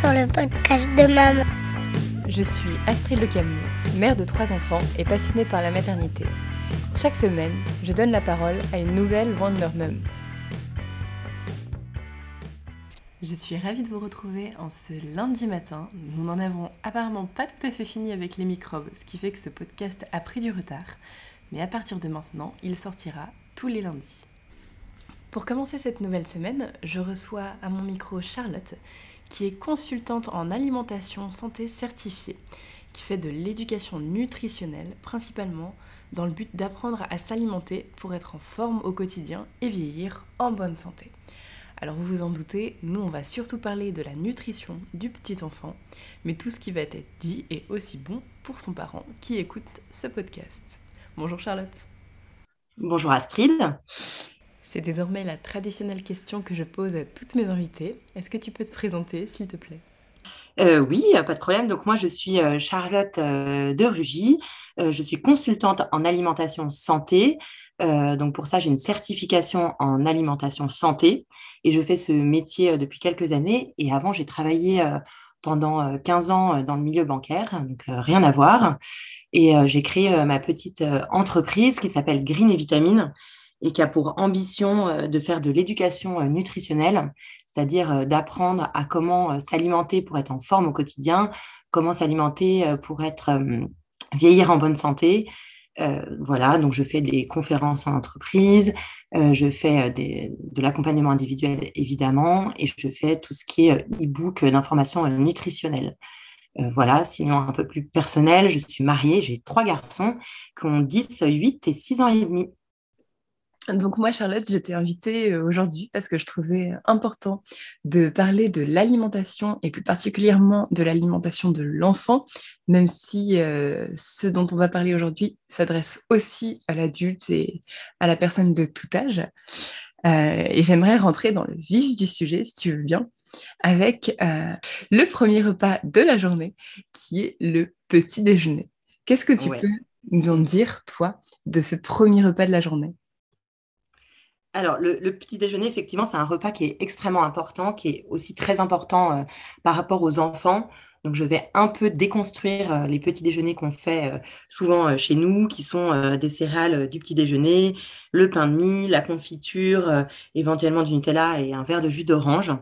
sur le podcast de maman. Je suis Astrid Le Camus, mère de trois enfants et passionnée par la maternité. Chaque semaine, je donne la parole à une nouvelle Wonder Mum. Je suis ravie de vous retrouver en ce lundi matin. Nous n'en avons apparemment pas tout à fait fini avec les microbes, ce qui fait que ce podcast a pris du retard. Mais à partir de maintenant, il sortira tous les lundis. Pour commencer cette nouvelle semaine, je reçois à mon micro Charlotte, qui est consultante en alimentation santé certifiée, qui fait de l'éducation nutritionnelle principalement dans le but d'apprendre à s'alimenter pour être en forme au quotidien et vieillir en bonne santé. Alors vous vous en doutez, nous on va surtout parler de la nutrition du petit enfant, mais tout ce qui va être dit est aussi bon pour son parent qui écoute ce podcast. Bonjour Charlotte. Bonjour Astrid. C'est désormais la traditionnelle question que je pose à toutes mes invitées. Est-ce que tu peux te présenter, s'il te plaît? Euh, oui, pas de problème. Donc moi, je suis euh, Charlotte euh, de Rugy. je suis consultante en alimentation santé. donc pour ça, j'ai une certification en alimentation santé et je fais ce métier depuis quelques années. Et avant, j'ai travaillé pendant 15 ans dans le milieu bancaire, donc rien à voir. Et j'ai créé ma petite entreprise qui s'appelle Green et Vitamine et qui a pour ambition euh, de faire de l'éducation euh, nutritionnelle, c'est-à-dire euh, d'apprendre à comment s'alimenter pour être en forme au quotidien, comment s'alimenter pour être vieillir en bonne santé. voilà, donc je fais des conférences en entreprise, je fais de l'accompagnement individuel évidemment, et je fais tout ce qui est e-book d'information nutritionnelle. voilà, sinon un peu plus personnel, je suis mariée, j'ai trois garçons qui ont 10, 8 et 6 ans et demi. Donc moi, Charlotte, j'étais invitée euh, aujourd'hui parce que je trouvais important de parler de l'alimentation et plus particulièrement de l'alimentation de l'enfant, même si euh, ce dont on va parler aujourd'hui s'adresse aussi à l'adulte et à la personne de tout âge. Euh, et j'aimerais rentrer dans le vif du sujet, si tu veux bien, avec le premier repas de la journée, qui est le petit déjeuner. Qu'est-ce que tu peux nous en dire, toi, de ce premier repas de la journée? Alors, le, petit déjeuner, effectivement, c'est un repas qui est extrêmement important, qui est aussi très important euh, par rapport aux enfants. Donc, je vais un peu déconstruire euh, les petits déjeuners qu'on fait euh, souvent chez nous, qui sont des céréales du petit déjeuner, le pain de mie, la confiture, éventuellement du Nutella et un verre de jus d'orange.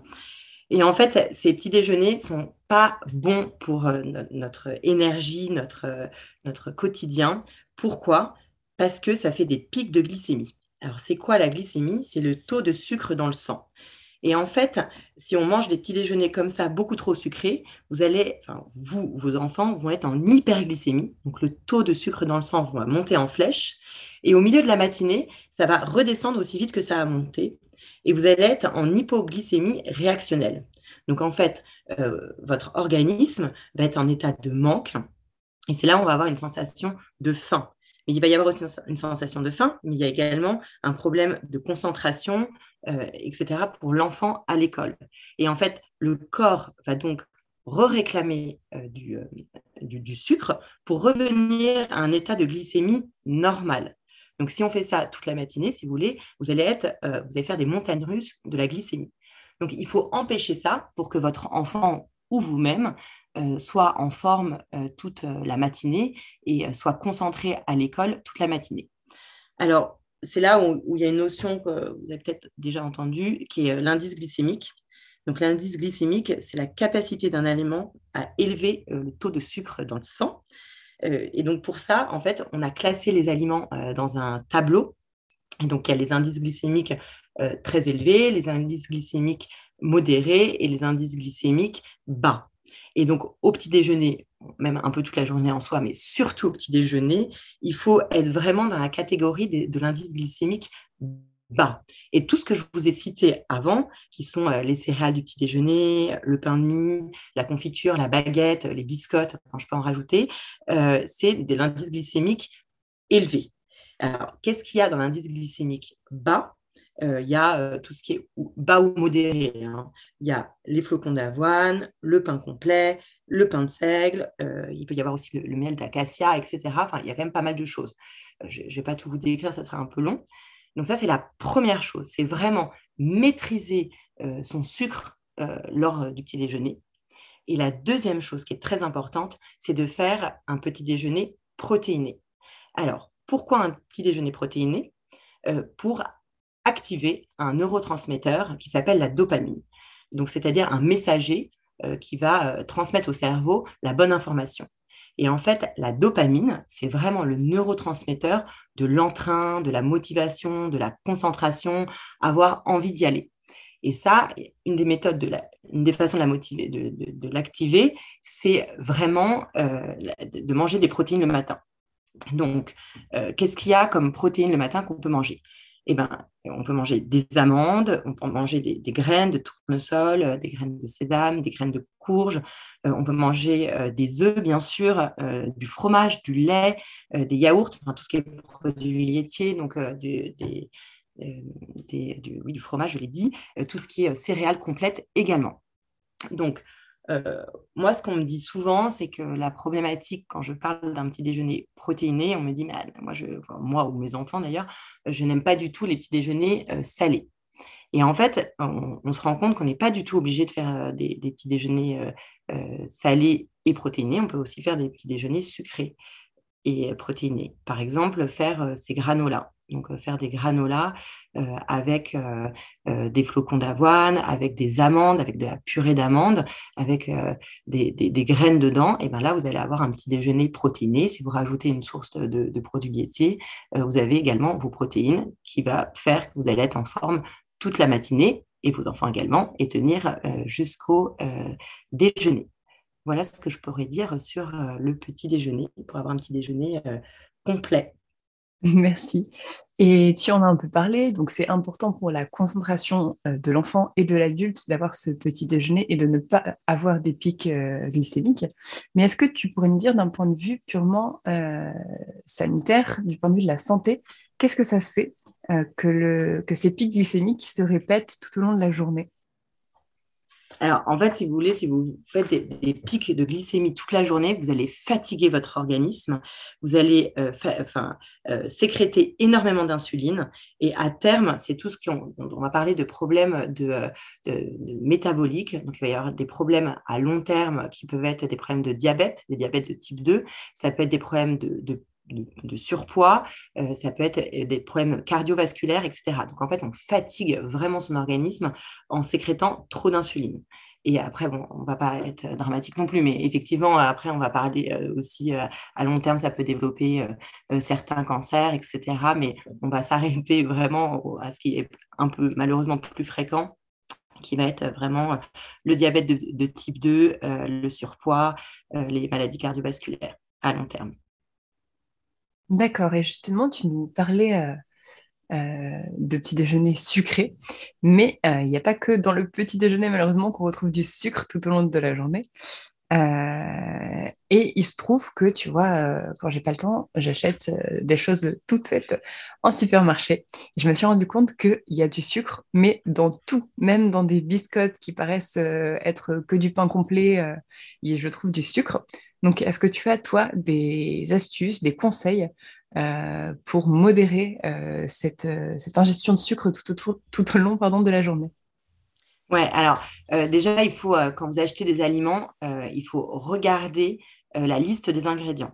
Et en fait, ces petits déjeuners sont pas bons pour notre énergie, notre, notre quotidien. Pourquoi? Parce que ça fait des pics de glycémie. Alors, c'est quoi la glycémie? C'est le taux de sucre dans le sang. Et en fait, si on mange des petits déjeuners comme ça, beaucoup trop sucrés, vous allez, enfin, vous, vos enfants vont être en hyperglycémie. Donc, le taux de sucre dans le sang va monter en flèche. Et au milieu de la matinée, ça va redescendre aussi vite que ça a monté. Et vous allez être en hypoglycémie réactionnelle. Donc, en fait, euh, votre organisme va être en état de manque. Et c'est là où on va avoir une sensation de faim il va y avoir aussi une sensation de faim, mais il y a également un problème de concentration, euh, etc., pour l'enfant à l'école. Et en fait, le corps va donc re-réclamer euh, euh, du, du, sucre pour revenir à un état de glycémie normal. Donc, si on fait ça toute la matinée, si vous voulez, vous allez, être, vous allez faire des montagnes russes de la glycémie. Donc, il faut empêcher ça pour que votre enfant ou vous-même euh, soit en forme euh, toute euh, la matinée et soit concentré à l'école toute la matinée. Alors, c'est là où, il y a une notion que vous avez peut-être déjà entendue, qui est l'indice glycémique. Donc, l'indice glycémique, c'est la capacité d'un aliment à élever le taux de sucre dans le sang. et donc, pour ça, en fait, on a classé les aliments dans un tableau. Et donc, il y a les indices glycémiques très élevés, les indices glycémiques modérés et les indices glycémiques bas. Et donc, au petit déjeuner, même un peu toute la journée en soi, mais surtout au petit déjeuner, il faut être vraiment dans la catégorie de, l'indice glycémique bas. Et tout ce que je vous ai cité avant, qui sont euh, les céréales du petit déjeuner, le pain de mie, la confiture, la baguette, les biscottes, je peux en rajouter, euh, c'est de l'indice glycémique élevé. Alors, qu'est-ce qu'il y a dans l'indice glycémique bas? Il y a euh, tout ce qui est bas ou modéré. Hein. Il y a les flocons d'avoine, le pain complet, le pain de seigle, euh, il peut y avoir aussi le, miel d'acacia, etc. Enfin, il y a quand même pas mal de choses. je ne vais pas tout vous décrire, ça sera un peu long. Donc ça, c'est la première chose, c'est vraiment maîtriser son sucre lors du petit déjeuner. Et la deuxième chose qui est très importante, c'est de faire un petit déjeuner protéiné. Alors, pourquoi un petit déjeuner protéiné? Euh, Pour activer un neurotransmetteur qui s'appelle la dopamine. Donc, c'est-à-dire un messager euh, qui va euh, transmettre au cerveau la bonne information. Et en fait, la dopamine, c'est vraiment le neurotransmetteur de l'entrain, de la motivation, de la concentration, avoir envie d'y aller. Et ça, une des méthodes, des façons de de, l'activer, c'est vraiment euh, de manger des protéines le matin. Donc, qu'est-ce qu'il y a comme protéines le matin qu'on peut manger? Eh ben, on peut manger des amandes, on peut manger des, graines de tournesol, euh, des graines de sésame, des graines de courge, euh, on peut manger euh, des œufs, bien sûr, du fromage, du lait, des yaourts, tout ce qui est produits laitiers, donc du, du, fromage, je l'ai dit, tout ce qui est céréales complètes également. Donc, euh, moi, ce qu'on me dit souvent, c'est que la problématique, quand je parle d'un petit déjeuner protéiné, on me dit, moi, je, moi ou mes enfants d'ailleurs, je n'aime pas du tout les petits déjeuners euh, salés. Et en fait, on, se rend compte qu'on n'est pas du tout obligé de faire euh, des, petits déjeuners salés et protéinés. On peut aussi faire des petits déjeuners sucrés et protéinés. Par exemple, faire ces granolas. Donc, euh, faire des granolas euh, avec euh, des flocons d'avoine, avec des amandes, avec de la purée d'amandes, avec des, graines dedans. Et bien là, vous allez avoir un petit déjeuner protéiné. Si vous rajoutez une source de, produits laitiers, vous avez également vos protéines qui va faire que vous allez être en forme toute la matinée et vos enfants également et tenir jusqu'au déjeuner. Voilà ce que je pourrais dire sur le petit déjeuner pour avoir un petit déjeuner complet. Merci. Et tu en as un peu parlé, donc c'est important pour la concentration euh, de l'enfant et de l'adulte d'avoir ce petit déjeuner et de ne pas avoir des pics euh, glycémiques. Mais est-ce que tu pourrais nous dire d'un point de vue purement euh, sanitaire, du point de vue de la santé, qu'est-ce que ça fait que, le, que ces pics glycémiques se répètent tout au long de la journée? Alors, en fait, si vous voulez, si vous faites des, pics de glycémie toute la journée, vous allez fatiguer votre organisme, vous allez euh, enfin, euh, sécréter énormément d'insuline, et à terme, c'est tout ce qu'on on va parler de problèmes de, métaboliques. Donc, il va y avoir des problèmes à long terme qui peuvent être des problèmes de diabète, des diabètes de type 2, ça peut être des problèmes de de, surpoids, euh, ça peut être euh, des problèmes cardiovasculaires, etc. Donc en fait, on fatigue vraiment son organisme en sécrétant trop d'insuline. Et après, bon, on va pas être dramatique non plus, mais effectivement, après, on va parler euh, aussi à long terme, ça peut développer certains cancers, etc. Mais on va s'arrêter vraiment à ce qui est un peu malheureusement plus fréquent, qui va être vraiment le diabète de type 2, le surpoids, les maladies cardiovasculaires à long terme. D'accord. Et justement, tu nous parlais euh, euh, de petit déjeuner sucré, mais euh, il n'y a pas que dans le petit déjeuner, malheureusement, qu'on retrouve du sucre tout au long de la journée. Et il se trouve que, tu vois, quand j'ai pas le temps, j'achète des choses toutes faites en supermarché. je me suis rendu compte qu'il y a du sucre, mais dans tout, même dans des biscottes qui paraissent être que du pain complet, je trouve du sucre. Donc, est-ce que tu as, toi, des astuces, des conseils euh, pour modérer euh, cette, euh, cette, ingestion de sucre tout, tout au long pardon, de la journée? Ouais, alors déjà, il faut, quand vous achetez des aliments, il faut regarder la liste des ingrédients.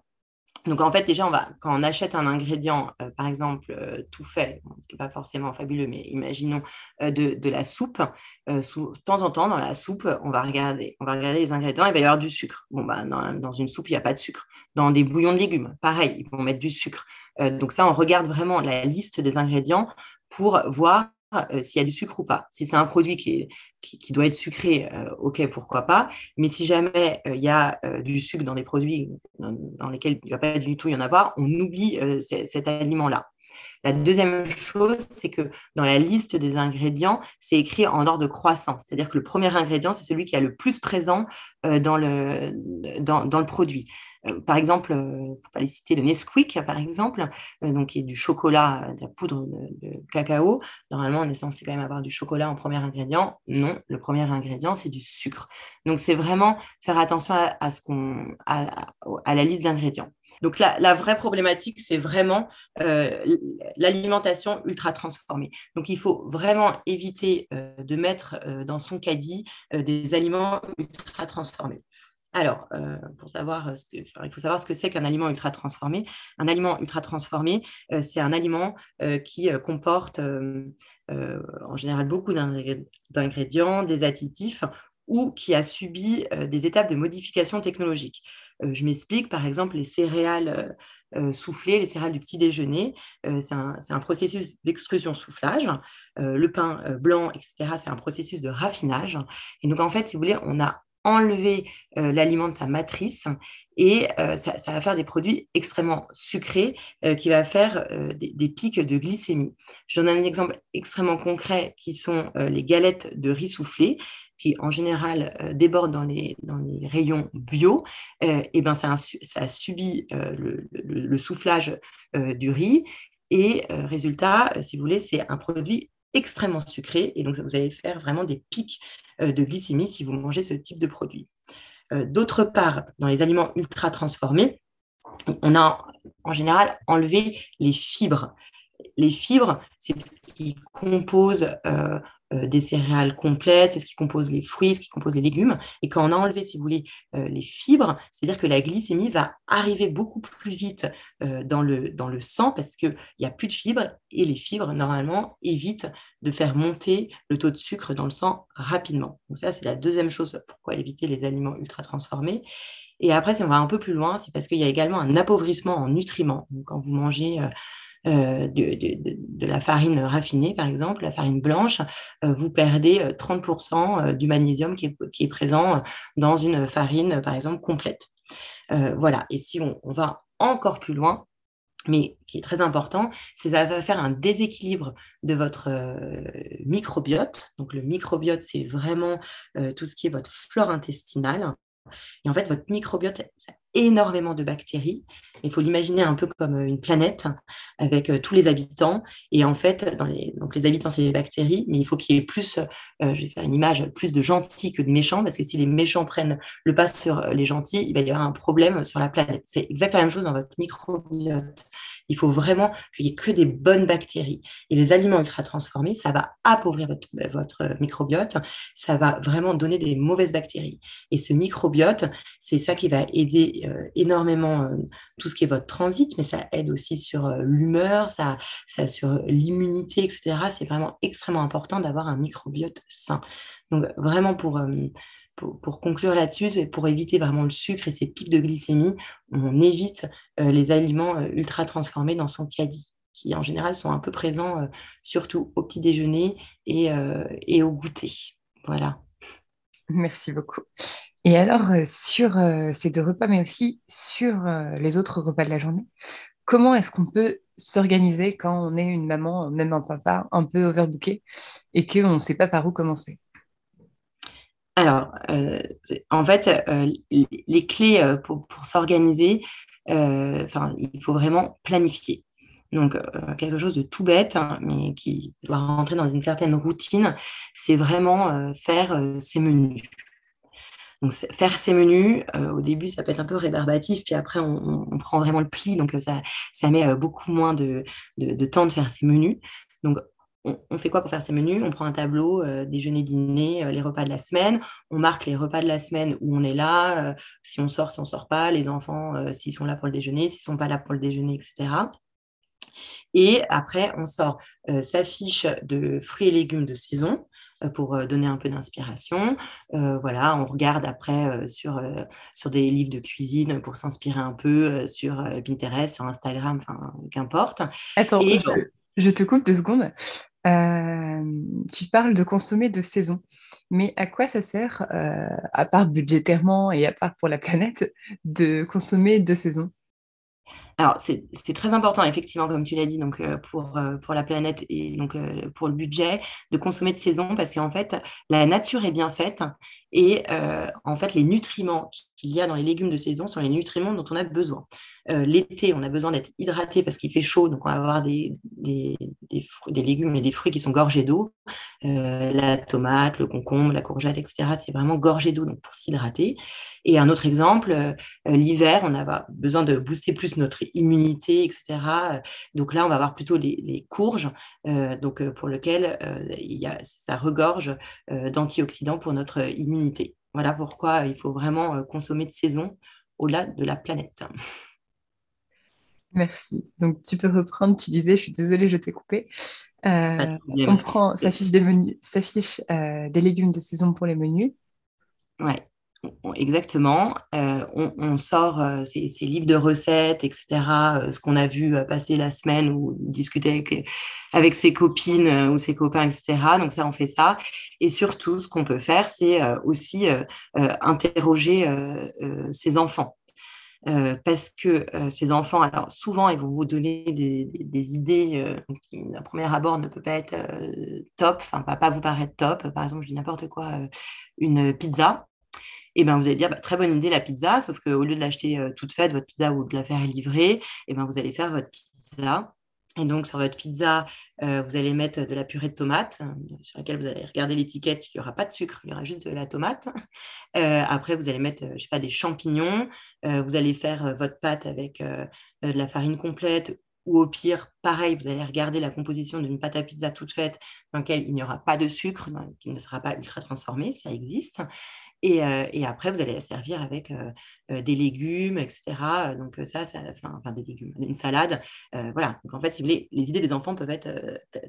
Donc en fait, déjà, quand on achète un ingrédient, euh, par exemple, euh, tout fait, ce qui n'est pas forcément fabuleux, mais imaginons euh, de, la soupe, de temps en temps, dans la soupe, on va regarder, on va regarder les ingrédients, il va y avoir du sucre. Bon, bah, dans, une soupe, il n'y a pas de sucre. Dans des bouillons de légumes, pareil, ils vont mettre du sucre. donc ça, on regarde vraiment la liste des ingrédients pour voir euh, s'il y a du sucre ou pas. Si c'est un produit qui, doit être sucré, euh, ok, pourquoi pas. Mais si jamais euh, il y a du sucre dans des produits dans, lesquels il ne va pas du tout y en avoir, on oublie cet aliment-là. La deuxième chose, c'est que dans la liste des ingrédients, c'est écrit en ordre de croissance. C'est-à-dire que le premier ingrédient, c'est celui qui est le plus présent dans, le, dans, dans le produit. Euh, par exemple, euh, pour pas les citer, le Nesquik, par exemple, euh, donc qui est du chocolat, de la poudre de, cacao. Normalement, on est censé quand même avoir du chocolat en premier ingrédient. Non, le premier ingrédient, c'est du sucre. Donc, c'est vraiment faire attention à, ce qu'on, à, la liste d'ingrédients. Donc la, vraie problématique, c'est vraiment l'alimentation ultra transformée. Donc il faut vraiment éviter de mettre dans son caddie des aliments ultra transformés. Alors, pour savoir ce que, il faut savoir ce que c'est qu'un aliment ultra transformé. Un aliment ultra transformé, c'est un aliment qui comporte en général beaucoup d'ingrédients, des additifs ou qui a subi des étapes de modification technologique. Euh, je m'explique, par exemple, les céréales euh, euh, soufflées, les céréales du petit déjeuner, c'est un, processus d'extrusion-soufflage. le pain blanc, etc., c'est un processus de raffinage. Et donc, en fait, si vous voulez, on a enlevé l'aliment de sa matrice et ça, va faire des produits extrêmement sucrés qui va faire des, pics de glycémie. Je donne un exemple extrêmement concret qui sont les galettes de riz soufflé qui en général euh, déborde dans les, rayons bio, euh, et ben ça, a, subi euh, le, soufflage du riz. Et résultat, si vous voulez, c'est un produit extrêmement sucré. Et donc, vous allez faire vraiment des pics de glycémie si vous mangez ce type de produit. D'autre part, dans les aliments ultra transformés, on a en général enlevé les fibres. Les fibres, c'est ce qui compose euh, des céréales complètes, c'est ce qui compose les fruits, ce qui compose les légumes. Et quand on a enlevé, si vous voulez, euh, les fibres, c'est-à-dire que la glycémie va arriver beaucoup plus vite euh, dans, le, dans le sang parce qu'il n'y a plus de fibres et les fibres, normalement, évitent de faire monter le taux de sucre dans le sang rapidement. Donc ça, c'est la deuxième chose pourquoi éviter les aliments ultra transformés. Et après, si on va un peu plus loin, c'est parce qu'il y a également un appauvrissement en nutriments. Donc, quand vous mangez euh, de, la farine raffinée, par exemple, la farine blanche, euh, vous perdez 30% euh, du magnésium qui est, présent dans une farine, par exemple, complète. voilà, et si on, va encore plus loin, mais qui est très important, c'est ça va faire un déséquilibre de votre microbiote. Donc le microbiote, c'est vraiment tout ce qui est votre flore intestinale. Et en fait, votre microbiote, a énormément de bactéries. Il faut l'imaginer un peu comme une planète avec euh, tous les habitants. Et en fait, les, donc les habitants, c'est les bactéries, mais il faut qu'il y ait plus, euh, je vais faire une image, plus de gentils que de méchants, parce que si les méchants prennent le pas sur euh, les gentils, il va y avoir un problème sur la planète. C'est exactement la même chose dans votre microbiote. Il faut vraiment qu'il n'y ait que des bonnes bactéries. Et les aliments ultra transformés, ça va appauvrir votre, votre microbiote, ça va vraiment donner des mauvaises bactéries. Et ce microbiote, c'est ça qui va aider euh, énormément euh, tout ce qui est votre transit, mais ça aide aussi sur euh, l'humeur, ça, ça sur l'immunité, etc. C'est vraiment extrêmement important d'avoir un microbiote sain. Donc vraiment pour pour, conclure là-dessus, pour éviter vraiment le sucre et ces pics de glycémie, on évite les aliments ultra transformés dans son caddie, qui en général sont un peu présents surtout au petit déjeuner et, et au goûter. Voilà. Merci beaucoup. Et alors, euh, sur euh, ces deux repas, mais aussi sur euh, les autres repas de la journée, comment est-ce qu'on peut s'organiser quand on est une maman, même un papa, un peu overbooké et qu'on ne sait pas par où commencer? Alors, en fait, les clés pour, s'organiser, il faut vraiment planifier. Donc, quelque chose de tout bête, hein, mais qui doit rentrer dans une certaine routine, c'est vraiment faire ses menus. Donc, faire ces menus, euh, au début, ça peut être un peu rébarbatif, puis après, on, prend vraiment le pli, donc euh, ça, ça met euh, beaucoup moins de, temps de faire ces menus. Donc, on, fait quoi pour faire ces menus? On prend un tableau, déjeuner, dîner, les repas de la semaine. On marque les repas de la semaine où on est là, si on sort, si on sort pas, les enfants, s'ils sont là pour le déjeuner, s'ils sont pas là pour le déjeuner, etc. Et après, on sort sa fiche de fruits et légumes de saison. Euh, pour euh, donner un peu d'inspiration. Euh, voilà, on regarde après sur, sur des livres de cuisine pour s'inspirer un peu sur Pinterest, sur Instagram, enfin, qu'importe. Attends, je, te coupe deux secondes. tu parles de consommer de saison, mais à quoi ça sert, à part budgétairement et à part pour la planète, de consommer de saison? Alors, c'est très important, effectivement, comme tu l'as dit, donc, euh, pour, euh, pour la planète et donc, euh, pour le budget, de consommer de saison parce qu'en fait, la nature est bien faite et en fait, les nutriments qu'il y a dans les légumes de saison sont les nutriments dont on a besoin. L'été, on a besoin d'être hydraté parce qu'il fait chaud, donc on va avoir des, légumes et des fruits qui sont gorgés d'eau. la tomate, le concombre, la courgette, etc. C'est vraiment gorgé d'eau donc pour s'hydrater. Et un autre exemple, l'hiver, on a besoin de booster plus notre immunité, etc. Donc là, on va avoir plutôt les, les courges, donc pour lequel il y a, ça regorge d'antioxydants pour notre immunité. Voilà pourquoi il faut vraiment consommer de saison au-delà de la planète. Merci. Donc, tu peux reprendre. Tu disais, je suis désolée, je t'ai coupé. Euh, on prend sa fiche des menus, sa fiche euh, des légumes de saison pour les menus. Ouais, exactement. Euh, on, sort ces, livres de recettes, etc. ce qu'on a vu passer la semaine ou discuter avec, avec ses copines ou ses copains, etc. Donc ça, on fait ça. Et surtout, ce qu'on peut faire, c'est aussi interroger ses enfants. Euh, parce que euh, ces enfants, alors souvent, ils vont vous donner des, idées euh, qui, à premier abord, ne peut pas être top, enfin, va pas vous paraître top. Par exemple, je dis n'importe quoi, une pizza. Et ben, vous allez dire, bah, très bonne idée la pizza, sauf qu'au lieu de l'acheter toute faite, votre pizza, ou de la faire livrer, et ben, vous allez faire votre pizza et donc, sur votre pizza, euh, vous allez mettre de la purée de tomate, euh, sur laquelle vous allez regarder l'étiquette, il n'y aura pas de sucre, il y aura juste de la tomate. Euh, après, vous allez mettre, je sais pas, des champignons. vous allez faire votre pâte avec de la farine complète ou au pire, pareil, vous allez regarder la composition d'une pâte à pizza toute faite dans laquelle il n'y aura pas de sucre, qui ne sera pas ultra transformé, ça existe. Euh, et, après, vous allez la servir avec euh, euh, des légumes, etc. Donc ça, ça enfin, des légumes, une salade. voilà. Donc en fait, si vous voulez, les idées des enfants peuvent être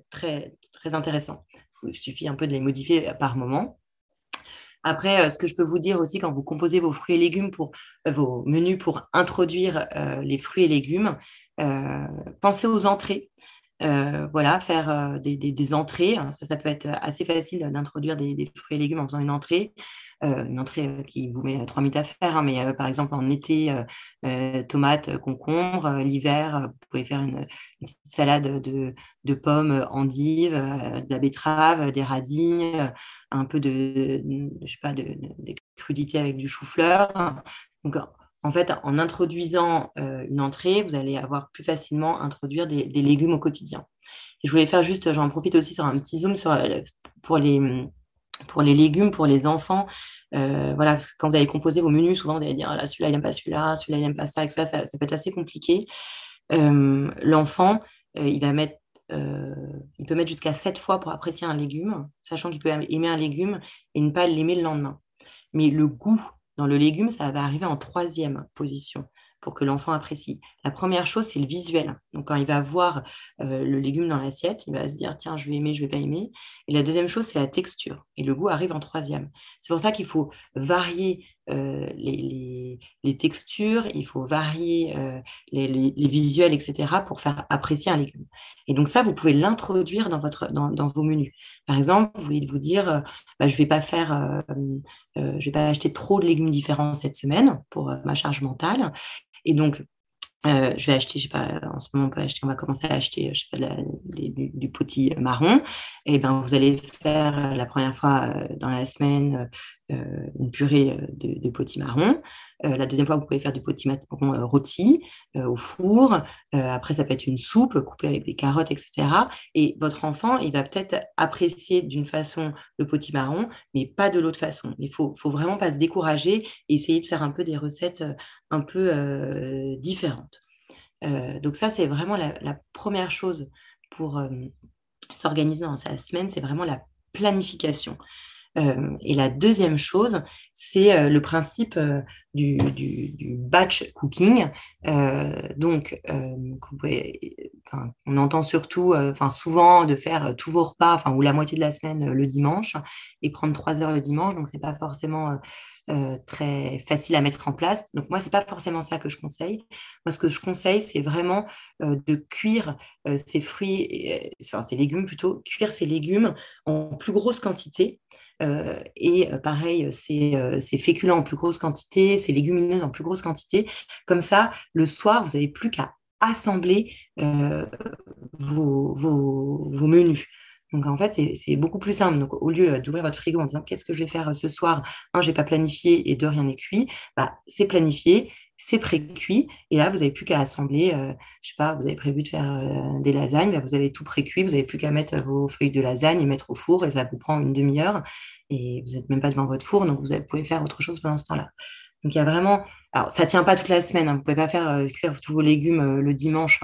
très, très intéressantes. Il suffit un peu de les modifier par moment. Après, ce que je peux vous dire aussi quand vous composez vos fruits et légumes pour vos menus pour introduire les fruits et légumes, pensez aux entrées. Euh, voilà, faire euh, des, entrées. Hein. Ça, ça peut être assez facile d'introduire des, fruits et légumes en faisant une entrée. Euh, une entrée qui vous met trois minutes à faire, hein, mais par exemple en été, tomates, concombres. L'hiver, vous pouvez faire une, salade de, pommes, endives, de la betterave, des radis, un peu de, je de, crudité avec du chou-fleur. Donc, en fait, en introduisant euh, une entrée, vous allez avoir plus facilement introduire des, légumes au quotidien. je voulais faire juste, j'en profite aussi sur un petit zoom sur, euh, pour, les, pour les légumes, pour les enfants. Euh, voilà, quand vous allez composer vos menus, souvent vous allez dire ah, celui-là il n'aime pas celui-là, celui-là il n'aime pas ça, et ça, ça, peut être assez compliqué. L'enfant, il va mettre il peut mettre jusqu'à 7 fois pour apprécier un légume, sachant qu'il peut aimer un légume et ne pas l'aimer le lendemain. Mais le goût dans le légume, ça va arriver en troisième position pour que l'enfant apprécie. La première chose, c'est le visuel. Donc, quand il va voir euh, le légume dans l'assiette, il va se dire, tiens, je vais aimer, je vais pas aimer. Et la deuxième chose, c'est la texture. Et le goût arrive en troisième. C'est pour ça qu'il faut varier euh, les, textures, il faut varier euh, les, visuels, etc., pour faire apprécier un légume. Et donc ça, vous pouvez l'introduire dans, votre, dans, vos menus. Par exemple, vous voulez vous dire, bah, je ne vais pas faire, je vais pas acheter trop de légumes différents cette semaine pour ma charge mentale. Et donc, euh, je vais acheter, je sais pas, en ce moment on peut acheter, on va commencer à acheter, je sais pas, du, du, potis marron. Et ben vous allez faire la première fois euh, dans la semaine euh, une purée de, de potis marron. La deuxième fois, vous pouvez faire du potis marron rôti au four. après, ça peut être une soupe coupée avec des carottes, etc. Et votre enfant, il va peut-être apprécier d'une façon le potis marron, mais pas de l'autre façon. Il faut, faut vraiment pas se décourager et essayer de faire un peu des recettes un peu différentes. donc ça, c'est vraiment la, première chose pour s'organiser dans sa semaine, c'est vraiment la planification. Euh, et la deuxième chose, c'est euh, le principe euh, du, batch cooking. donc, on entend surtout, enfin souvent, de faire tous vos repas, enfin ou la moitié de la semaine le dimanche et prendre trois heures le dimanche. Donc, c'est pas forcément très facile à mettre en place. Donc, moi, c'est pas forcément ça que je conseille. Moi, ce que je conseille, c'est vraiment de cuire ces fruits, enfin, ces légumes plutôt, cuire ces légumes en plus grosse quantité euh, et euh, pareil, euh, c'est féculents en plus grosse quantité, c'est légumineuses en plus grosse quantité. Comme ça, le soir, vous n'avez plus qu'à assembler vos, menus. Donc en fait, c'est beaucoup plus simple. Donc au lieu d'ouvrir votre frigo en disant qu'est-ce que je vais faire ce soir, un, j'ai pas planifié et deux, rien n'est cuit, bah, c'est planifié c'est pré-cuit. Et là, vous n'avez plus qu'à assembler, je je sais pas, vous avez prévu de faire des lasagnes, bah, vous avez tout pré-cuit, vous n'avez plus qu'à mettre vos feuilles de lasagne et mettre au four, et ça vous prend une demi-heure. Et vous n'êtes même pas devant votre four, donc vous pouvez faire autre chose pendant ce temps-là. Donc il y a vraiment. Alors, ça ne tient pas toute la semaine, hein. vous ne pouvez pas faire cuire tous vos légumes le dimanche.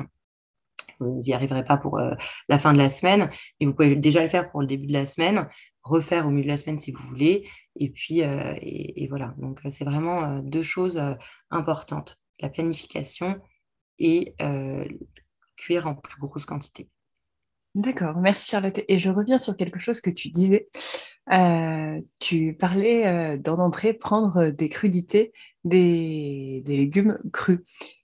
Vous n'y arriverez pas pour euh, la fin de la semaine, mais vous pouvez déjà le faire pour le début de la semaine, refaire au milieu de la semaine si vous voulez, et puis euh, et, voilà. Donc euh, c'est vraiment deux choses importantes la planification et cuire en plus grosse quantité. D'accord, merci Charlotte. Et je reviens sur quelque chose que tu disais. tu parlais d'en d'entrée prendre des crudités des, légumes crus.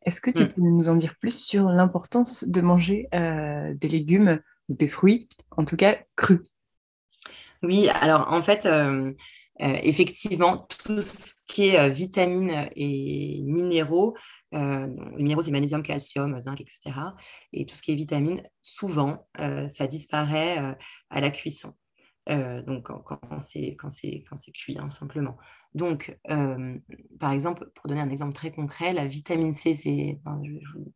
Est-ce que tu mmh. peux nous en dire plus sur l'importance de manger euh, des légumes ou des fruits, en tout cas crus? Oui, alors en fait, euh, euh, effectivement, tout ce qui est vitamines et minéraux, les minéraux, c'est magnésium, calcium, zinc, etc. Et tout ce qui est vitamines, souvent, ça disparaît à la cuisson. donc quand, quand c'est cuit, hein, simplement. Donc, euh, par exemple, pour donner un exemple très concret, la vitamine C, c'est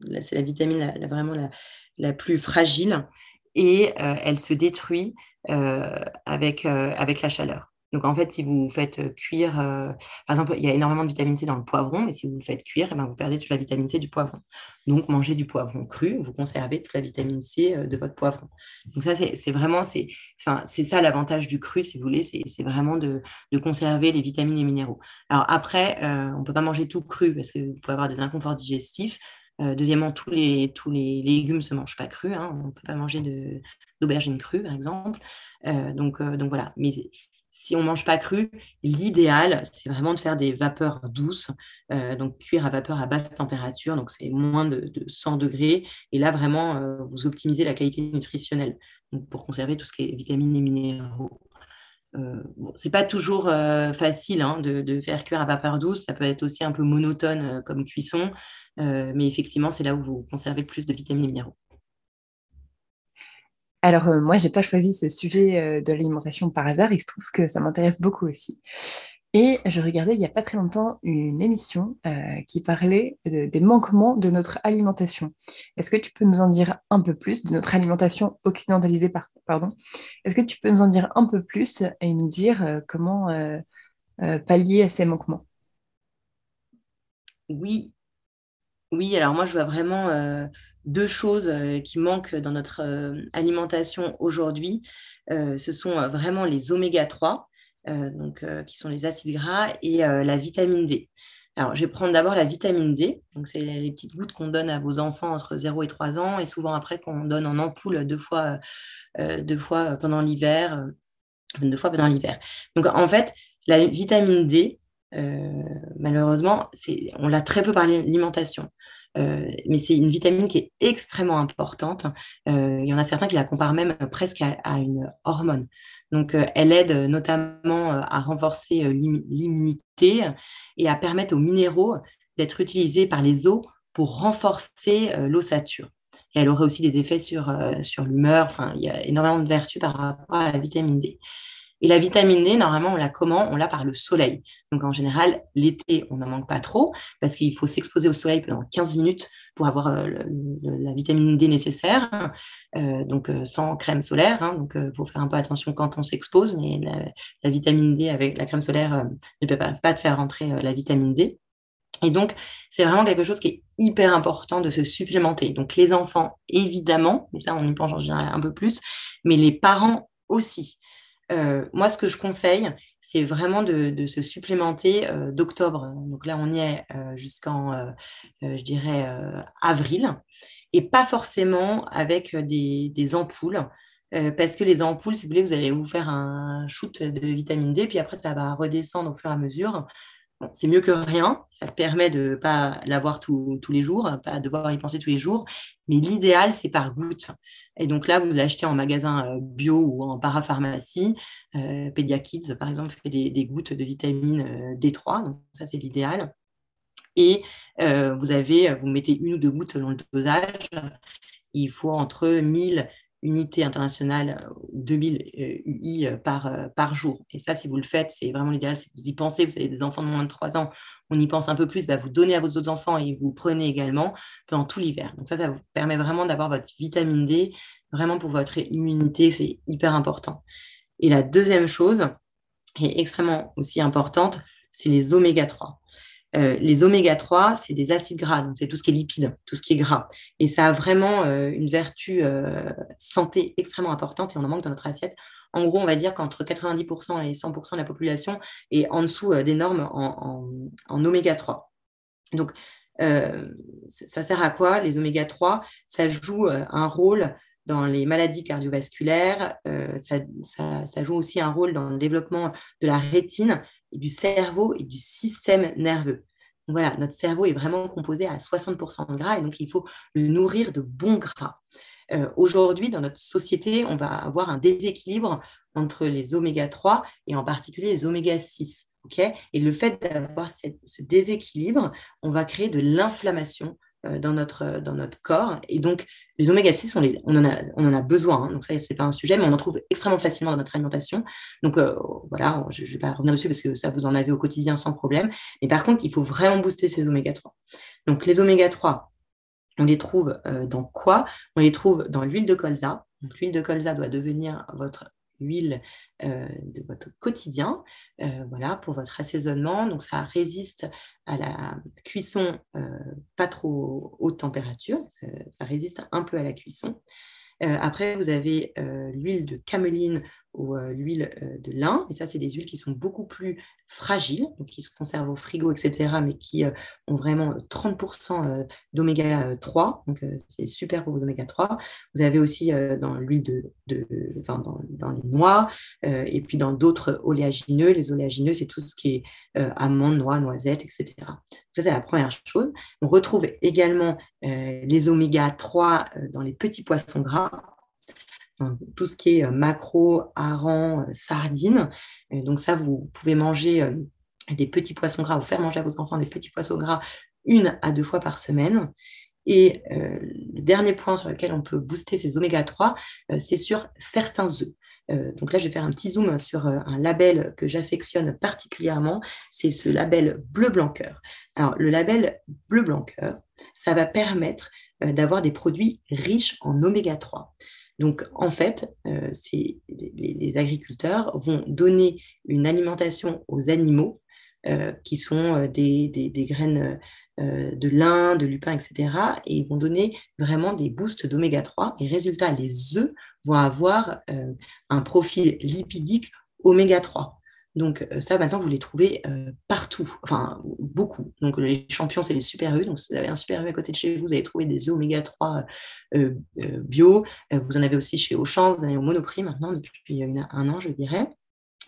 la vitamine vraiment la, plus fragile et euh, elle se détruit euh, avec la chaleur. Donc en fait, si vous faites cuire, par exemple, il y a énormément de vitamine C dans le poivron, mais si vous le faites cuire, eh ben, vous perdez toute la vitamine C du poivron. Donc mangez du poivron cru, vous conservez toute la vitamine C de votre poivron. Donc ça, c'est vraiment, c'est ça l'avantage du cru, si vous voulez, c'est vraiment de, conserver les vitamines et minéraux. Alors après, on ne peut pas manger tout cru parce que vous pouvez avoir des inconforts digestifs. deuxièmement, tous les, tous les légumes ne se mangent pas crus. Hein. On ne peut pas manger d'aubergines crues, par exemple. donc, donc voilà. Mais si on ne mange pas cru, l'idéal, c'est vraiment de faire des vapeurs douces, euh, donc cuire à vapeur à basse température, donc c'est moins de, 100 degrés. Et là, vraiment, euh, vous optimisez la qualité nutritionnelle pour conserver tout ce qui est vitamines et minéraux. Euh, bon, c'est pas toujours euh, facile hein, de, de, faire cuire à vapeur douce, ça peut être aussi un peu monotone comme cuisson, mais effectivement, c'est là où vous conservez plus de vitamines et minéraux. Alors moi, euh, moi, j'ai pas choisi ce sujet euh, de l'alimentation par hasard. Il se trouve que ça m'intéresse beaucoup aussi. Et je regardais il n'y a pas très longtemps une émission euh, qui parlait des manquements de notre alimentation. Est-ce que tu peux nous en dire un peu plus de notre alimentation occidentalisée, pardon? Est-ce que tu peux nous en dire un peu plus et nous dire comment pallier à ces manquements? Oui, oui. Alors moi, je vois vraiment deux choses qui manquent dans notre alimentation aujourd'hui. Ce sont vraiment les oméga 3, donc, qui sont les acides gras, et la vitamine D. Alors, je vais prendre d'abord la vitamine D. Donc, c'est les petites gouttes qu'on donne à vos enfants entre 0 et 3 ans, et souvent après qu'on donne en ampoule deux fois, deux fois pendant l'hiver. deux fois pendant l'hiver. Donc, en fait, la vitamine D, malheureusement, on l'a très peu par l'alimentation. Euh, mais c'est une vitamine qui est extrêmement importante. Euh, il y en a certains qui la comparent même presque à, une hormone. Donc, euh, elle aide notamment à renforcer l'immunité et à permettre aux minéraux d'être utilisés par les os pour renforcer l'ossature. Et elle aurait aussi des effets sur, sur l'humeur. Enfin, il y a énormément de vertus par rapport à la vitamine D. Et la vitamine D, normalement, on l'a comment On l'a par le soleil. Donc, en général, l'été, on n'en manque pas trop parce qu'il faut s'exposer au soleil pendant 15 minutes pour avoir euh, la vitamine D nécessaire, euh, donc euh, sans crème solaire. Hein. donc, il faut faire un peu attention quand on s'expose, mais la, vitamine D avec la crème solaire ne peut pas, pas faire rentrer la vitamine D. Et donc, c'est vraiment quelque chose qui est hyper important de se supplémenter. Donc, les enfants, évidemment, mais ça, on y pense en général un peu plus, mais les parents aussi. Euh, moi, ce que je conseille, c'est vraiment de, se supplémenter euh, d'octobre. Donc là, on y est euh, jusqu'en, je dirais, avril. Et pas forcément avec des, ampoules. parce que les ampoules, si vous voulez, vous allez vous faire un shoot de vitamine D, puis après, ça va redescendre au fur et à mesure c'est mieux que rien. Ça permet de ne pas l'avoir tous les jours, pas devoir y penser tous les jours. Mais l'idéal, c'est par goutte. Et donc là, vous l'achetez en magasin euh, bio ou en parapharmacie. Euh, Pediakids, par exemple, fait des, gouttes de vitamine euh, D3. Donc ça, c'est l'idéal. Et vous avez, vous mettez une ou deux gouttes selon le dosage. Il faut entre 1000 unités internationales, 2000 UI par, par jour. Et ça, si vous le faites, c'est vraiment l'idéal. Si vous y pensez, vous avez des enfants de moins de 3 ans, on y pense un peu plus, bah, vous donnez à vos autres enfants et vous prenez également pendant tout l'hiver. Donc ça, ça vous permet vraiment d'avoir votre vitamine D, vraiment pour votre immunité, c'est hyper important. Et la deuxième chose, qui est extrêmement aussi importante, c'est les oméga 3. Euh, les oméga 3, c'est des acides gras, donc c'est tout ce qui est lipide, tout ce qui est gras. Et ça a vraiment euh, une vertu euh, santé extrêmement importante et on en manque dans notre assiette. En gros, on va dire qu'entre 90% et 100% de la population est en dessous des normes en, oméga 3. Donc, ça sert à quoi Les oméga 3, ça joue un rôle dans les maladies cardiovasculaires, ça, joue aussi un rôle dans le développement de la rétine, du cerveau et du système nerveux. voilà, notre cerveau est vraiment composé à 60% de gras et donc il faut le nourrir de bons gras. Euh, aujourd'hui, dans notre société, on va avoir un déséquilibre entre les oméga 3 et en particulier les oméga 6. et le fait d'avoir ce déséquilibre, on va créer de l'inflammation dans, notre, dans notre corps. Et donc, les oméga 6, on, on, en, a, on en a besoin. Hein. donc, ça, ce n'est pas un sujet, mais on en trouve extrêmement facilement dans notre alimentation. Donc, euh, voilà, je ne vais pas revenir dessus parce que ça, vous en avez au quotidien sans problème. Mais par contre, il faut vraiment booster ces oméga 3. Donc, les oméga 3, on les trouve euh, dans quoi? On les trouve dans l'huile de colza. l'huile de colza doit devenir votre huile euh, de votre quotidien, euh, voilà, pour votre assaisonnement. Donc ça résiste à la cuisson euh, pas trop haute température, ça, résiste un peu à la cuisson. après, vous avez l'huile de cameline ou l'huile de lin. Et ça, c'est des huiles qui sont beaucoup plus fragiles, donc qui se conservent au frigo, etc., mais qui ont vraiment 30% d'oméga 3. Donc, c'est super pour vos oméga 3. Vous avez aussi dans l'huile de, de enfin, dans, dans, les noix et puis dans d'autres oléagineux. Les oléagineux, c'est tout ce qui est amandes, noix, noisettes, etc. Ça, c'est la première chose. On retrouve également les oméga 3 dans les petits poissons gras tout ce qui est euh, macro, hareng, euh, sardines. donc ça, vous pouvez manger euh, des petits poissons gras ou faire manger à vos enfants des petits poissons gras une à deux fois par semaine. Et le dernier point sur lequel on peut booster ces oméga 3, c'est sur certains œufs. donc là, je vais faire un petit zoom sur un label que j'affectionne particulièrement, c'est ce label bleu blanc cœur. Alors, le label bleu blanc cœur, ça va permettre d'avoir des produits riches en oméga 3. Donc, en fait, euh, les, agriculteurs vont donner une alimentation aux animaux euh, qui sont euh, des, graines de lin, de lupin, etc. Et ils vont donner vraiment des boosts d'oméga 3. Et résultat, les œufs vont avoir un profil lipidique oméga 3. Donc euh, ça, maintenant, vous les trouvez euh, partout, enfin beaucoup. Donc les champions, c'est les super U. Donc si vous avez un super U à côté de chez vous, vous allez trouver des œufs oméga 3 euh, bio. vous en avez aussi chez Auchan, vous avez au Monoprix maintenant depuis un an, je dirais.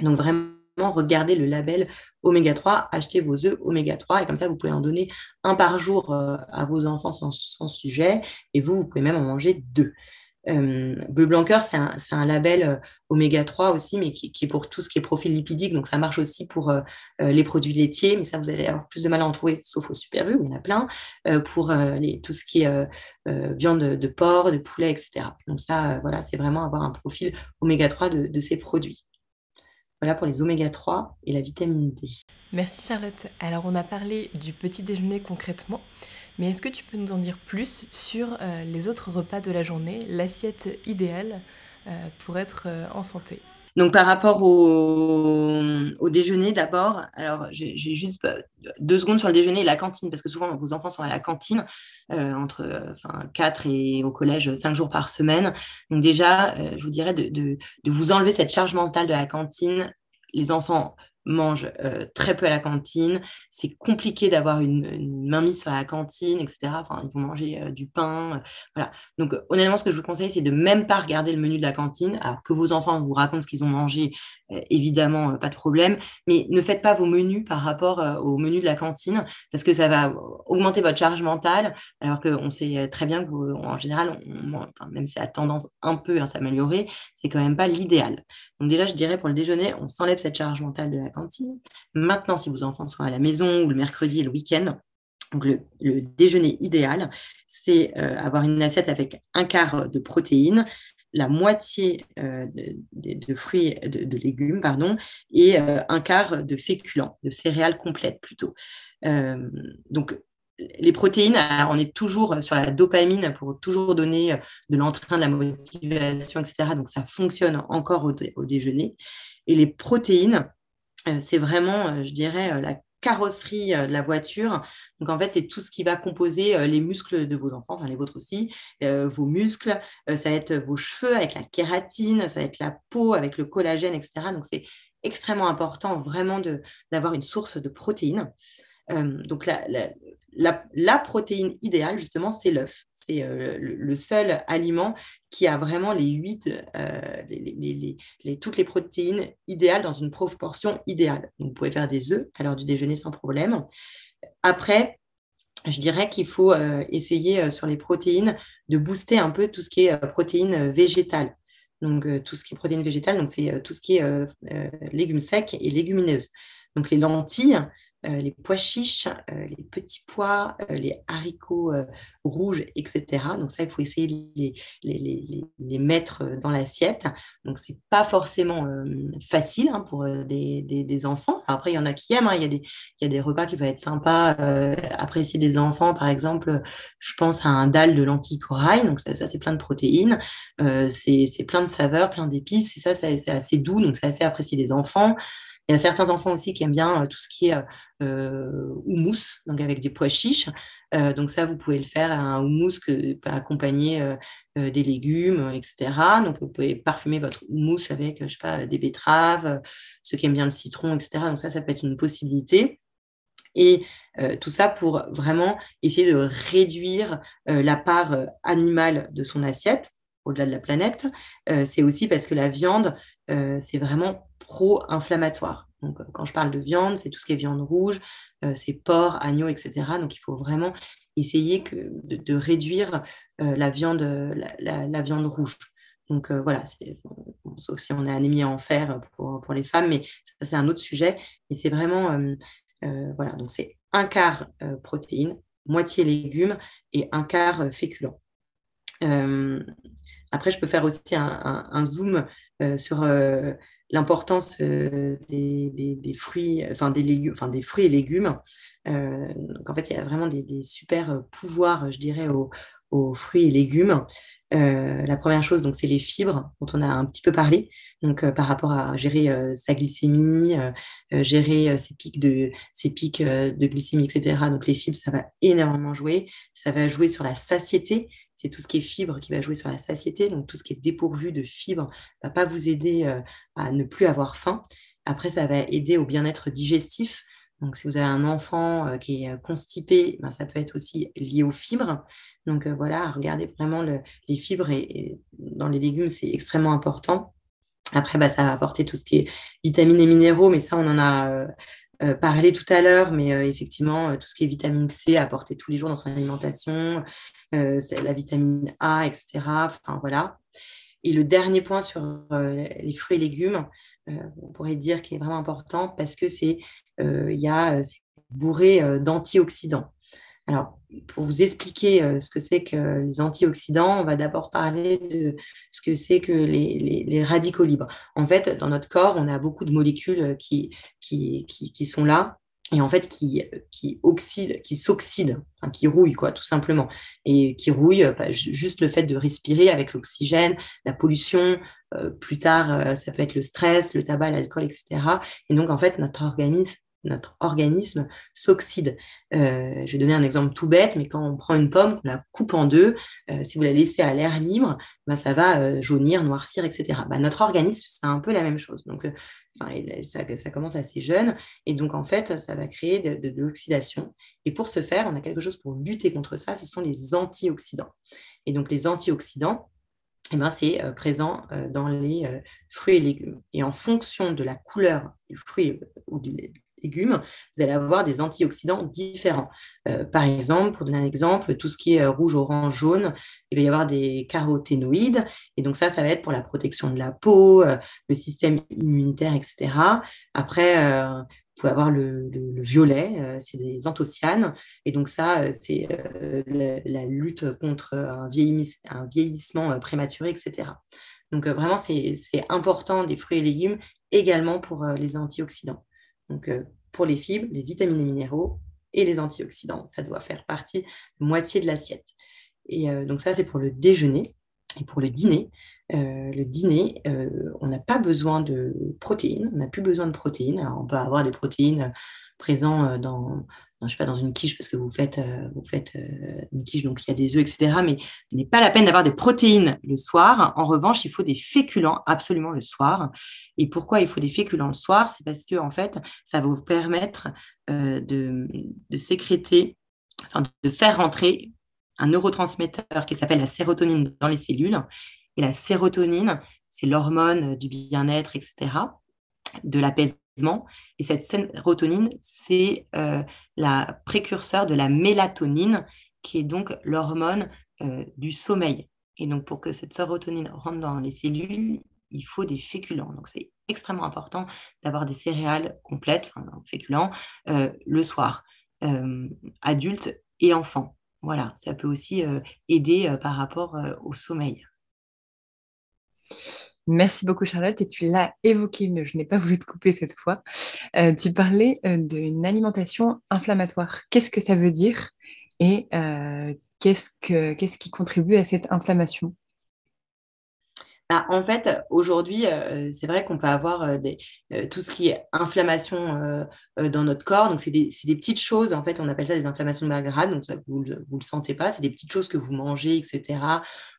Donc vraiment, regardez le label oméga 3, achetez vos œufs oméga 3 et comme ça, vous pouvez en donner un par jour à vos enfants sans sujet et vous, vous pouvez même en manger deux. Euh, Bleu c'est un, label euh, oméga 3 aussi, mais qui, est pour tout ce qui est profil lipidique. Donc, ça marche aussi pour euh, les produits laitiers, mais ça, vous allez avoir plus de mal à en trouver, sauf au Super U, où il y en a plein, pour les, tout ce qui est viande de, porc, de poulet, etc. Donc, ça, voilà, c'est vraiment avoir un profil oméga 3 de, de ces produits. Voilà pour les oméga 3 et la vitamine D. Merci Charlotte. Alors, on a parlé du petit déjeuner concrètement. Mais est-ce que tu peux nous en dire plus sur euh, les autres repas de la journée, l'assiette idéale euh, pour être euh, en santé? Donc par rapport au, déjeuner d'abord, alors j'ai juste deux secondes sur le déjeuner et la cantine, parce que souvent vos enfants sont à la cantine entre enfin, 4 et au collège 5 jours par semaine. Donc déjà, je vous dirais de, vous enlever cette charge mentale de la cantine. Les enfants mangent très peu à la cantine. C'est compliqué d'avoir une, une, mainmise sur la cantine, etc. Enfin, ils vont manger euh, du pain. Euh, voilà. Donc, honnêtement, ce que je vous conseille, c'est de même pas regarder le menu de la cantine. Alors que vos enfants vous racontent ce qu'ils ont mangé, évidemment, pas de problème. Mais ne faites pas vos menus par rapport au menu de la cantine parce que ça va augmenter votre charge mentale. Alors qu'on sait très bien qu'en général, même si ça a tendance un peu à s'améliorer, c'est quand même pas l'idéal. Donc déjà, je dirais pour le déjeuner, on s'enlève cette charge mentale de la cantine. Maintenant, si vos enfants sont à la maison ou le mercredi et le week-end, donc le, déjeuner idéal, c'est euh, avoir une assiette avec un quart de protéines, la moitié de, fruits, de, légumes, pardon, et un quart de féculents, de céréales complètes plutôt. donc, les protéines, on est toujours sur la dopamine pour toujours donner de l'entrain, de la motivation, etc. Donc, ça fonctionne encore au déjeuner. Et les protéines, c'est vraiment, je dirais, la carrosserie euh, de la voiture. Donc en fait, c'est tout ce qui va composer euh, les muscles de vos enfants, enfin les vôtres aussi, euh, vos muscles, ça va être vos cheveux avec la kératine, ça va être la peau avec le collagène, etc. Donc c'est extrêmement important vraiment d'avoir une source de protéines. donc la, la, protéine idéale, justement, c'est l'œuf. C'est euh, le, seul aliment qui a vraiment les huit, euh, toutes les protéines idéales dans une proportion idéale. Donc, vous pouvez faire des œufs à l'heure du déjeuner sans problème. Après, je dirais qu'il faut euh, essayer sur les protéines de booster un peu tout ce qui est protéines végétales. Donc, tout ce qui est protéines végétales, donc c'est tout ce qui est légumes secs et légumineuses. Donc, les lentilles, les pois chiches, euh, les petits pois, euh, les haricots rouges, etc. Donc ça, il faut essayer de les, mettre dans l'assiette. Donc c'est pas forcément facile hein, pour des, enfants. Après, il y en a qui aiment. Hein. Il, y a des, repas qui vont être sympas, apprécier des enfants. Par exemple, je pense à un dalle de lentilles corail. Donc ça, ça c'est plein de protéines. c'est plein de saveurs, plein d'épices. Et ça, c'est assez doux. Donc c'est assez apprécié des enfants. Il y a certains enfants aussi qui aiment bien euh, tout ce qui est euh, houmous, donc avec des pois chiches. Euh, donc ça, vous pouvez le faire à un houmous que, accompagner des légumes, etc. Donc vous pouvez parfumer votre houmous avec, je sais pas, des betteraves, ceux qui aiment bien le citron, etc. Donc ça, ça peut être une possibilité. Et tout ça pour vraiment essayer de réduire la part animale de son assiette au-delà de la planète. c'est aussi parce que la viande, c'est vraiment pro-inflammatoire. Donc, euh, quand je parle de viande, c'est tout ce qui est viande rouge, euh, c'est porc, agneau, etc. Donc, il faut vraiment essayer de, réduire euh, la, viande, la, viande rouge. Donc voilà, sauf si on est anémie en fer pour, pour les femmes, mais c'est un autre sujet. Et c'est vraiment, voilà, donc c'est un quart protéines, moitié légumes et un quart féculents. après, je peux faire aussi un zoom sur l'importance euh, des, fruits, enfin des légumes, enfin des fruits et légumes. Euh, donc en fait, il y a vraiment des, super pouvoirs, je dirais, aux, fruits et légumes. Euh, la première chose, donc, c'est les fibres dont on a un petit peu parlé. Donc, par rapport à gérer sa glycémie, gérer ses pics de, ses pics de glycémie, etc. Donc, les fibres, ça va énormément jouer. Ça va jouer sur la satiété c'est tout ce qui est fibre qui va jouer sur la satiété. Donc, tout ce qui est dépourvu de fibres va pas vous aider euh, à ne plus avoir faim. Après, ça va aider au bien-être digestif. Donc, si vous avez un enfant euh, qui est euh, constipé, ben, ça peut être aussi lié aux fibres. Donc, voilà, regardez vraiment les fibres et, dans les légumes, c'est extrêmement important. Après, bah, ça va apporter tout ce qui est vitamines et minéraux, mais ça, on en a euh, parler tout à l'heure, mais euh, effectivement, euh, tout ce qui est vitamine C à apporter tous les jours dans son alimentation, la vitamine A, etc. Et le dernier point sur les fruits et légumes, on pourrait dire qu'il est vraiment important parce que c'est il y a bourré d'antioxydants. Alors, pour vous expliquer euh, ce que c'est que les antioxydants, on va d'abord parler de ce que c'est que les, radicaux libres. En fait, dans notre corps, on a beaucoup de molécules qui, qui, qui, sont là et en fait qui, qui qui s'oxydent, qui rouillent, quoi, tout simplement. Et qui rouillent, bah, juste le fait de respirer avec l'oxygène, la pollution, euh, plus tard, euh, ça peut être le stress, le tabac, l'alcool, etc. Et donc, en fait, notre organisme notre organisme s'oxyde. Euh, je vais donner un exemple tout bête, mais quand on prend une pomme, qu'on la coupe en deux, euh, si vous la laissez à l'air libre, ben, ça va euh, jaunir, noircir, etc. Ben, notre organisme, c'est un peu la même chose. Donc, ça, ça, commence assez jeune, et donc en fait, ça va créer de, l'oxydation. Et pour ce faire, on a quelque chose pour lutter contre ça, ce sont les antioxydants. Et donc les antioxydants, eh ben, c'est présent dans les fruits et légumes. Et en fonction de la couleur du fruit ou du, légumes, vous allez avoir des antioxydants différents. Euh, par exemple, pour donner un exemple, tout ce qui est rouge, orange, jaune, il va y avoir des caroténoïdes. Et donc ça, ça va être pour la protection de la peau, le système immunitaire, etc. Après, vous pouvez avoir le, violet, c'est des anthocyanes. Et donc ça, c'est la, lutte contre un, un vieillissement prématuré, etc. Donc euh, vraiment, c'est important des fruits et légumes également pour euh, les antioxydants. Donc euh, pour les fibres, les vitamines et minéraux et les antioxydants, ça doit faire partie de moitié de l'assiette. Et donc ça, c'est pour le déjeuner. Et pour le dîner, le dîner, on n'a pas besoin de protéines, on n'a plus besoin de protéines. On peut avoir des protéines présentes dans, je sais pas, dans une quiche parce que vous faites, euh, vous faites euh, une quiche, donc il y a des œufs, etc. Mais il n'est pas la peine d'avoir des protéines le soir. En revanche, il faut des féculents absolument le soir. Et pourquoi il faut des féculents le soir? C'est parce que en fait, ça va vous permettre euh, de, de, sécréter, enfin de faire rentrer un neurotransmetteur qui s'appelle la sérotonine dans les cellules. Et la sérotonine, c'est l'hormone du bien-être, etc., de l'apaisement et cette sérotonine, c'est euh, la précurseur de la mélatonine, qui est donc l'hormone euh, du sommeil. Et donc, pour que cette sérotonine rentre dans les cellules, il faut des féculents. Donc, c'est extrêmement important d'avoir des céréales complètes, enfin, féculents, euh, le soir, adultes et enfants. Voilà, ça peut aussi aider par rapport au sommeil. Merci beaucoup Charlotte et tu l'as évoqué, mais je n'ai pas voulu te couper cette fois. Euh, tu parlais euh, d'une alimentation inflammatoire. Qu'est-ce que ça veut dire et euh, qu'est-ce qui contribue à cette inflammation? Bah, en fait, aujourd'hui, euh, c'est vrai qu'on peut avoir euh, euh, tout ce qui est inflammation dans notre corps. Donc, c'est des, petites choses. En fait, on appelle ça des inflammations grade. Donc, vous ne le sentez pas. C'est des petites choses que vous mangez, etc.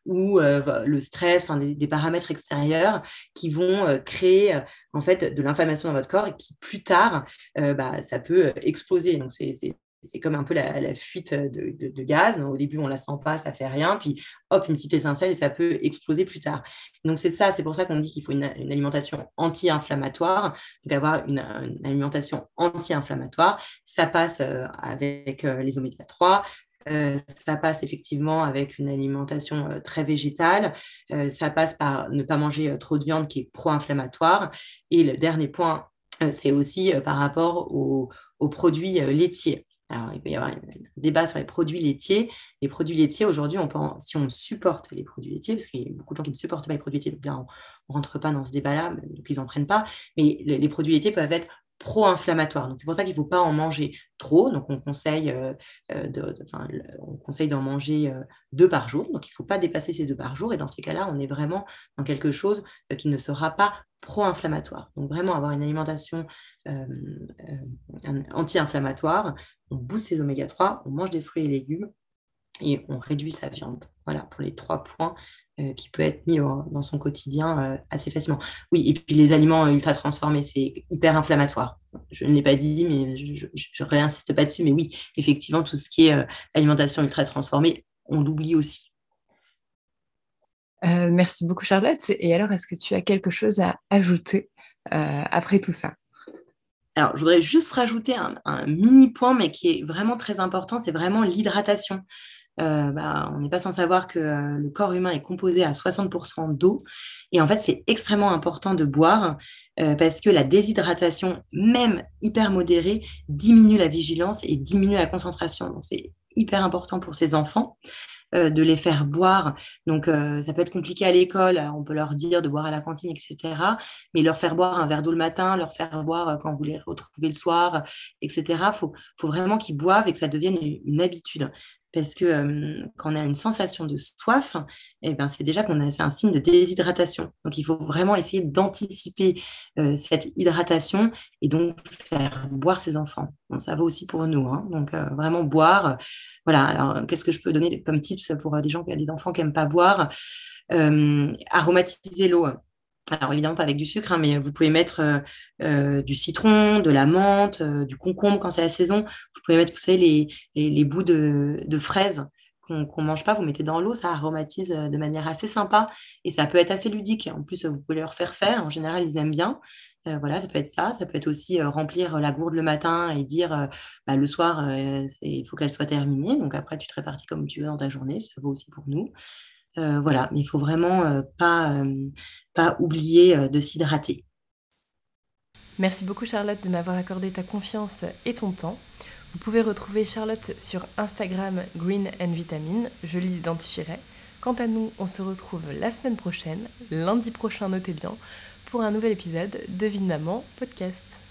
Ou le stress, des, des, paramètres extérieurs qui vont créer en fait de l'inflammation dans votre corps et qui, plus tard, bah, ça peut exploser. Donc, c'est c'est comme un peu la, fuite de, gaz. au début, on ne la sent pas, ça ne fait rien. Puis, hop, une petite étincelle et ça peut exploser plus tard. Donc, c'est ça, c'est pour ça qu'on dit qu'il faut une, alimentation anti-inflammatoire. Donc, avoir une, alimentation anti-inflammatoire, ça passe euh, avec euh, les oméga 3, euh, ça passe effectivement avec une alimentation très végétale. ça passe par ne pas manger trop de viande qui est pro-inflammatoire. Et le dernier point, c'est aussi par rapport aux produits laitiers. Il peut y avoir un débat sur les produits laitiers. Les produits laitiers, aujourd'hui, on si on supporte les produits laitiers, parce qu'il y a beaucoup de gens qui ne supportent pas les produits laitiers, donc là, on ne rentre pas dans ce débat-là, donc ils n'en prennent pas. Mais les, produits laitiers peuvent être pro-inflammatoires. Donc, c'est pour ça qu'il ne faut pas en manger trop. Donc, on conseille, euh, euh, d'en manger euh, deux par jour. Donc, il ne faut pas dépasser ces deux par jour. Et dans ces cas-là, on est vraiment dans quelque chose qui ne sera pas pro-inflammatoire. Donc, vraiment avoir une alimentation anti-inflammatoire on booste ses oméga 3, on mange des fruits et légumes et on réduit sa viande. Voilà pour les trois points euh, qui peuvent être mis dans son quotidien euh, assez facilement. Oui, et puis les aliments ultra transformés, c'est hyper inflammatoire. Je ne l'ai pas dit, mais je ne réinsiste pas dessus. Mais oui, effectivement, tout ce qui est euh, alimentation ultra transformée, on l'oublie aussi. merci beaucoup Charlotte. Et alors, est-ce que tu as quelque chose à ajouter après tout ça? Alors, je voudrais juste rajouter un, mini point, mais qui est vraiment très important, c'est vraiment l'hydratation. Euh, bah, on n'est pas sans savoir que euh, le corps humain est composé à 60% d'eau. Et en fait, c'est extrêmement important de boire euh, parce que la déshydratation, même hyper modérée, diminue la vigilance et diminue la concentration. Donc, c'est hyper important pour ces enfants. Euh, de les faire boire. Donc, euh, ça peut être compliqué à l'école, on peut leur dire de boire à la cantine, etc. Mais leur faire boire un verre d'eau le matin, leur faire boire euh, quand vous les retrouvez le soir, etc. Il faut, vraiment qu'ils boivent et que ça devienne une habitude parce que quand on a une sensation de soif, eh ben, c'est déjà qu'on a, un signe de déshydratation. Donc, il faut vraiment essayer d'anticiper cette hydratation et donc faire boire ses enfants. ça vaut aussi pour nous. Hein. Donc, vraiment boire. Voilà. Alors, qu'est-ce que je peux donner comme tips pour des gens qui ont des enfants qui n'aiment pas boire? Aromatiser l'eau. Alors évidemment pas avec du sucre, hein, mais vous pouvez mettre euh, euh, du citron, de la menthe, euh, du concombre quand c'est la saison. Vous pouvez mettre, vous savez, les, bouts de, fraises qu'on ne mange pas, vous mettez dans l'eau, ça aromatise de manière assez sympa et ça peut être assez ludique. En plus, vous pouvez leur faire faire. En général, ils aiment bien. Voilà, ça peut être ça. Ça peut être aussi remplir la gourde le matin et dire bah, le soir, il faut qu'elle soit terminée. Donc après, tu te répartis comme tu veux dans ta journée. Ça vaut aussi pour nous. Voilà, mais il faut vraiment pas, pas oublier de s'hydrater. Merci beaucoup Charlotte de m'avoir accordé ta confiance et ton temps. Vous pouvez retrouver Charlotte sur Instagram Green and Vitamine, je l'identifierai. Quant à nous, on se retrouve la semaine prochaine, lundi prochain, notez bien, pour un nouvel épisode de Vie de Maman podcast.